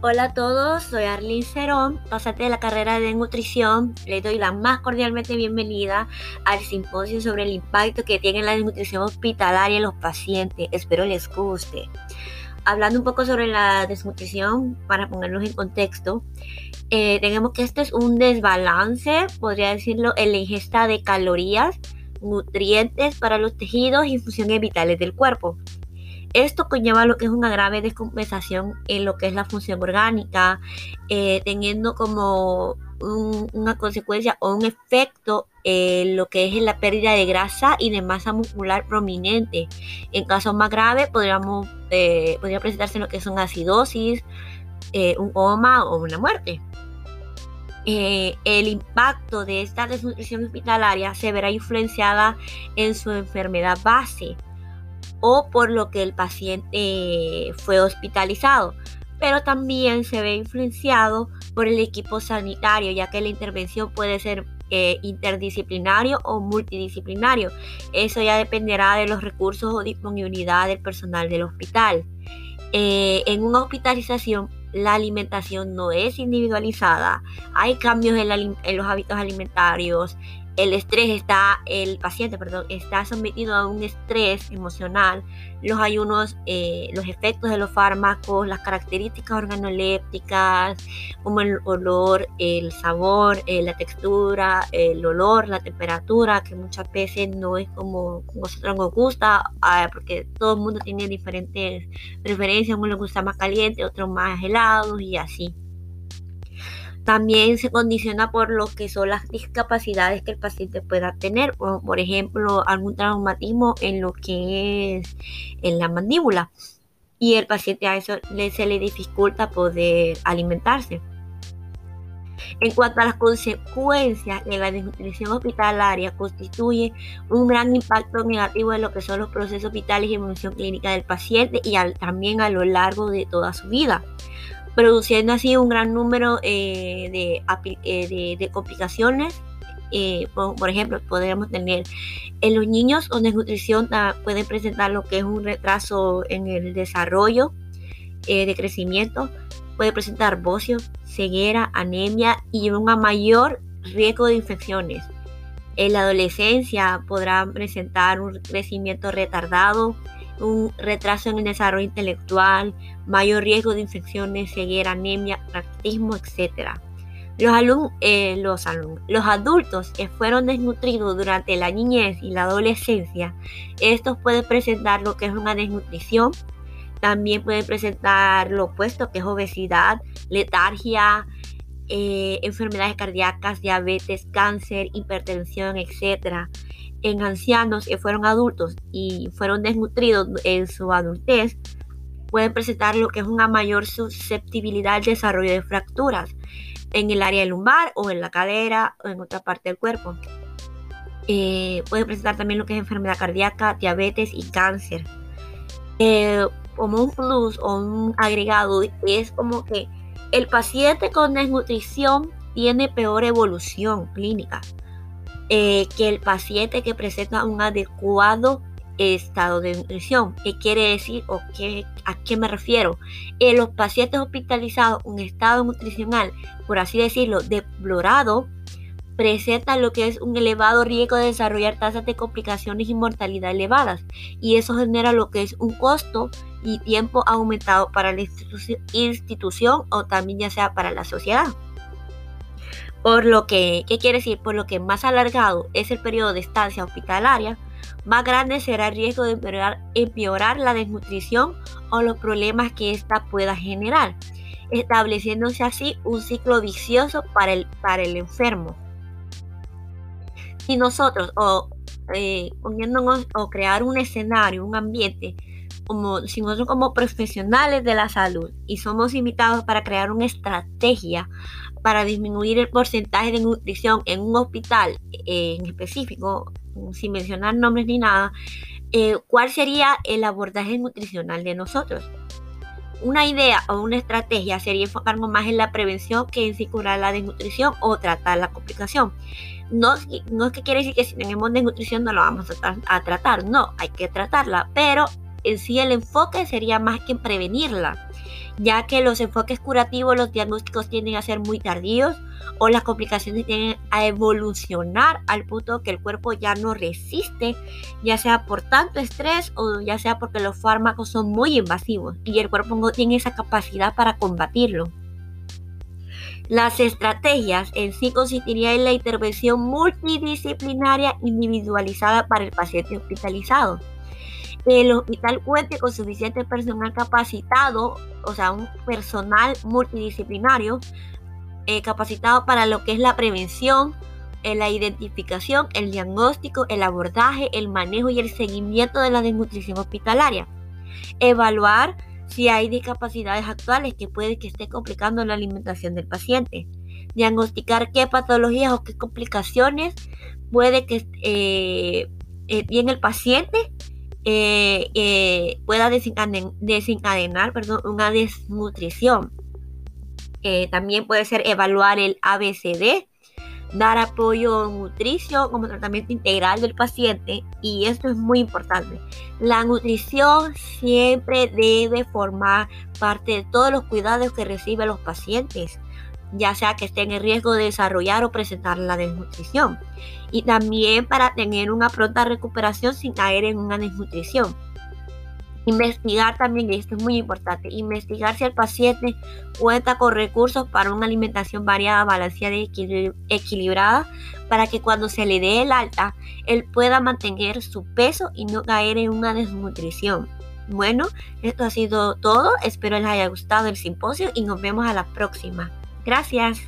Hola a todos, soy Arlene Cerón, pasante de la carrera de nutrición. Les doy la más cordialmente bienvenida al simposio sobre el impacto que tiene la desnutrición hospitalaria en los pacientes. Espero les guste. Hablando un poco sobre la desnutrición, para ponernos en contexto, eh, tenemos que esto es un desbalance, podría decirlo, en la ingesta de calorías, nutrientes para los tejidos y funciones vitales del cuerpo. Esto conlleva lo que es una grave descompensación en lo que es la función orgánica, eh, teniendo como una consecuencia o un efecto en lo que es la pérdida de grasa y de masa muscular prominente. En casos más graves podríamos, eh, podría presentarse lo que son acidosis, eh, un coma o una muerte. el impacto de esta desnutrición hospitalaria se verá influenciada en su enfermedad base, o por lo que el paciente fue hospitalizado, pero también se ve influenciado por el equipo sanitario, ya que la intervención puede ser eh, interdisciplinario o multidisciplinario. Eso ya dependerá de los recursos o disponibilidad del personal del hospital. Eh, en una hospitalización, la alimentación no es individualizada. Hay cambios en los hábitos alimentarios, el estrés está, el paciente, perdón, está sometido a un estrés emocional, los ayunos, eh, los efectos de los fármacos, las características organolépticas, como el olor, el sabor, eh, la textura, el olor, la temperatura, que muchas veces no es como nosotros nos gusta, ah, porque todo el mundo tiene diferentes preferencias, uno le gusta más caliente, otro más helado y así. También se condiciona por lo que son las discapacidades que el paciente pueda tener, o por ejemplo algún traumatismo en lo que es en la mandíbula. Y el paciente a eso se le dificulta poder alimentarse. En cuanto a las consecuencias de la desnutrición hospitalaria, constituye un gran impacto negativo en lo que son los procesos vitales y evolución clínica del paciente y también a lo largo de toda su vida produciendo así un gran número eh, eh, de, complicaciones. Eh, por, ejemplo, podríamos tener en los niños con desnutrición pueden presentar lo que es un retraso en el desarrollo de crecimiento, puede presentar bocio, ceguera, anemia y un mayor riesgo de infecciones. En la adolescencia podrán presentar un crecimiento retardado, un retraso en el desarrollo intelectual, mayor riesgo de infecciones, ceguera, anemia, raquitismo, etc. Los, eh, los, los adultos que fueron desnutridos durante la niñez y la adolescencia, estos pueden presentar lo que es una desnutrición, también pueden presentar lo opuesto, que es obesidad, letargia, eh, enfermedades cardíacas, diabetes, cáncer, hipertensión, etc en ancianos que fueron adultos y fueron desnutridos en su adultez, pueden presentar lo que es una mayor susceptibilidad al desarrollo de fracturas en el área lumbar o en la cadera o en otra parte del cuerpo. Eh, pueden presentar también lo que es enfermedad cardíaca, diabetes y cáncer. Eh, como un plus o un agregado es como que el paciente con desnutrición tiene peor evolución clínica. Eh, que el paciente que presenta un adecuado estado de nutrición. ¿Qué quiere decir o qué, a qué me refiero? En los pacientes hospitalizados, un estado nutricional, por así decirlo, deplorado, presenta lo que es un elevado riesgo de desarrollar tasas de complicaciones y mortalidad elevadas. Y eso genera lo que es un costo y tiempo aumentado para la institución o también ya sea para la sociedad. Por lo que, ¿qué quiere decir? Por lo que más alargado es el periodo de estancia hospitalaria, más grande será el riesgo de empeorar, la desnutrición o los problemas que ésta pueda generar, estableciéndose así un ciclo vicioso para el, para el enfermo. Si nosotros o eh, poniéndonos o crear un escenario, un ambiente, como si nosotros como profesionales de la salud y somos invitados para crear una estrategia para disminuir el porcentaje de nutrición en un hospital eh, en específico, sin mencionar nombres ni nada, eh, ¿cuál sería el abordaje nutricional de nosotros? Una idea o una estrategia sería enfocarnos más en la prevención que en si curar la desnutrición o tratar la complicación. No, no es que quiere decir que si tenemos desnutrición no lo vamos a tratar, no, hay que tratarla, pero en sí el enfoque sería más que prevenirla, ya que los enfoques curativos, los diagnósticos tienden a ser muy tardíos o las complicaciones tienden a evolucionar al punto que el cuerpo ya no resiste, ya sea por tanto estrés o ya sea porque los fármacos son muy invasivos y el cuerpo no tiene esa capacidad para combatirlo. Las estrategias en sí consistirían en la intervención multidisciplinaria individualizada para el paciente hospitalizado. El hospital cuente con suficiente personal capacitado, o sea, un personal multidisciplinario eh, capacitado para lo que es la prevención, eh, la identificación, el diagnóstico, el abordaje, el manejo y el seguimiento de la desnutrición hospitalaria. Evaluar si hay discapacidades actuales que puede que esté complicando la alimentación del paciente. Diagnosticar qué patologías o qué complicaciones puede que eh, eh el paciente eh, eh, pueda desencadenar, una desnutrición. también puede ser evaluar el ABCD, dar apoyo nutricio como tratamiento integral del paciente y esto es muy importante. La nutrición siempre debe formar parte de todos los cuidados que reciben los pacientes, ya sea que estén en riesgo de desarrollar o presentar la desnutrición y también para tener una pronta recuperación sin caer en una desnutrición. Investigar también, y esto es muy importante, investigar si el paciente cuenta con recursos para una alimentación variada, balanceada y equilibrada, para que cuando se le dé el alta, él pueda mantener su peso y no caer en una desnutrición. Bueno, esto ha sido todo. Espero les haya gustado el simposio y nos vemos a la próxima. Gracias.